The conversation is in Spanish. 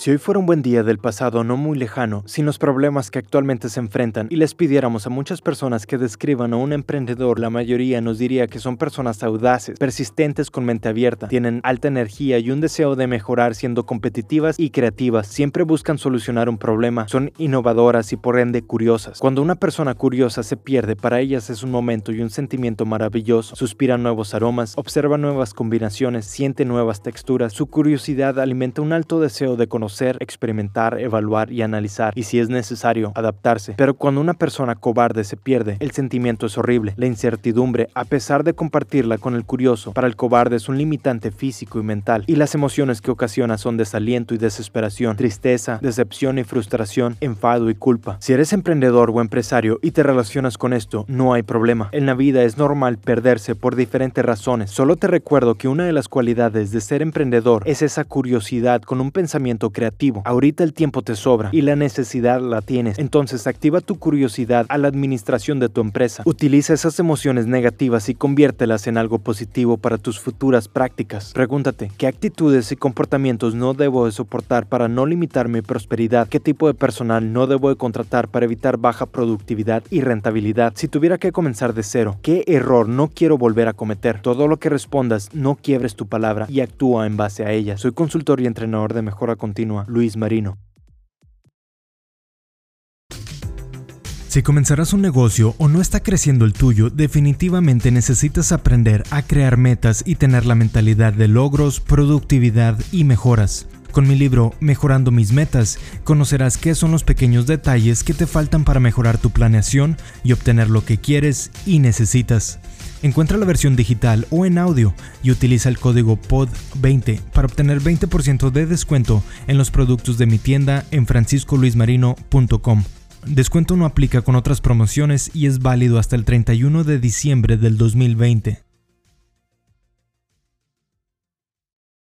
Si hoy fuera un buen día del pasado no muy lejano, sin los problemas que actualmente se enfrentan, y les pidiéramos a muchas personas que describan a un emprendedor, la mayoría nos diría que son personas audaces, persistentes con mente abierta, tienen alta energía y un deseo de mejorar siendo competitivas y creativas, siempre buscan solucionar un problema, son innovadoras y por ende curiosas. Cuando una persona curiosa se pierde, para ellas es un momento y un sentimiento maravilloso, suspira nuevos aromas, observa nuevas combinaciones, siente nuevas texturas, su curiosidad alimenta un alto deseo de conocer experimentar, evaluar y analizar, y si es necesario, adaptarse. Pero cuando una persona cobarde se pierde, el sentimiento es horrible. La incertidumbre, a pesar de compartirla con el curioso, para el cobarde es un limitante físico y mental, y las emociones que ocasiona son desaliento y desesperación, tristeza, decepción y frustración, enfado y culpa. Si eres emprendedor o empresario y te relacionas con esto, no hay problema. En la vida es normal perderse por diferentes razones. Solo te recuerdo que una de las cualidades de ser emprendedor es esa curiosidad con un pensamiento creativo. Ahorita el tiempo te sobra y la necesidad la tienes. Entonces activa tu curiosidad a la administración de tu empresa. Utiliza esas emociones negativas y conviértelas en algo positivo para tus futuras prácticas. Pregúntate, ¿qué actitudes y comportamientos no debo de soportar para no limitar mi prosperidad? ¿Qué tipo de personal no debo de contratar para evitar baja productividad y rentabilidad? Si tuviera que comenzar de cero, ¿qué error no quiero volver a cometer? Todo lo que respondas, no quiebres tu palabra y actúa en base a ella. Soy consultor y entrenador de continua Luis Marino. Si comenzarás un negocio o no está creciendo el tuyo, definitivamente necesitas aprender a crear metas y tener la mentalidad de logros, productividad y mejoras. Con mi libro Mejorando mis metas, conocerás qué son los pequeños detalles que te faltan para mejorar tu planeación y obtener lo que quieres y necesitas. Encuentra la versión digital o en audio y utiliza el código POD20 para obtener 20% de descuento en los productos de mi tienda en franciscoluismarino.com. Descuento no aplica con otras promociones y es válido hasta el 31 de diciembre del 2020.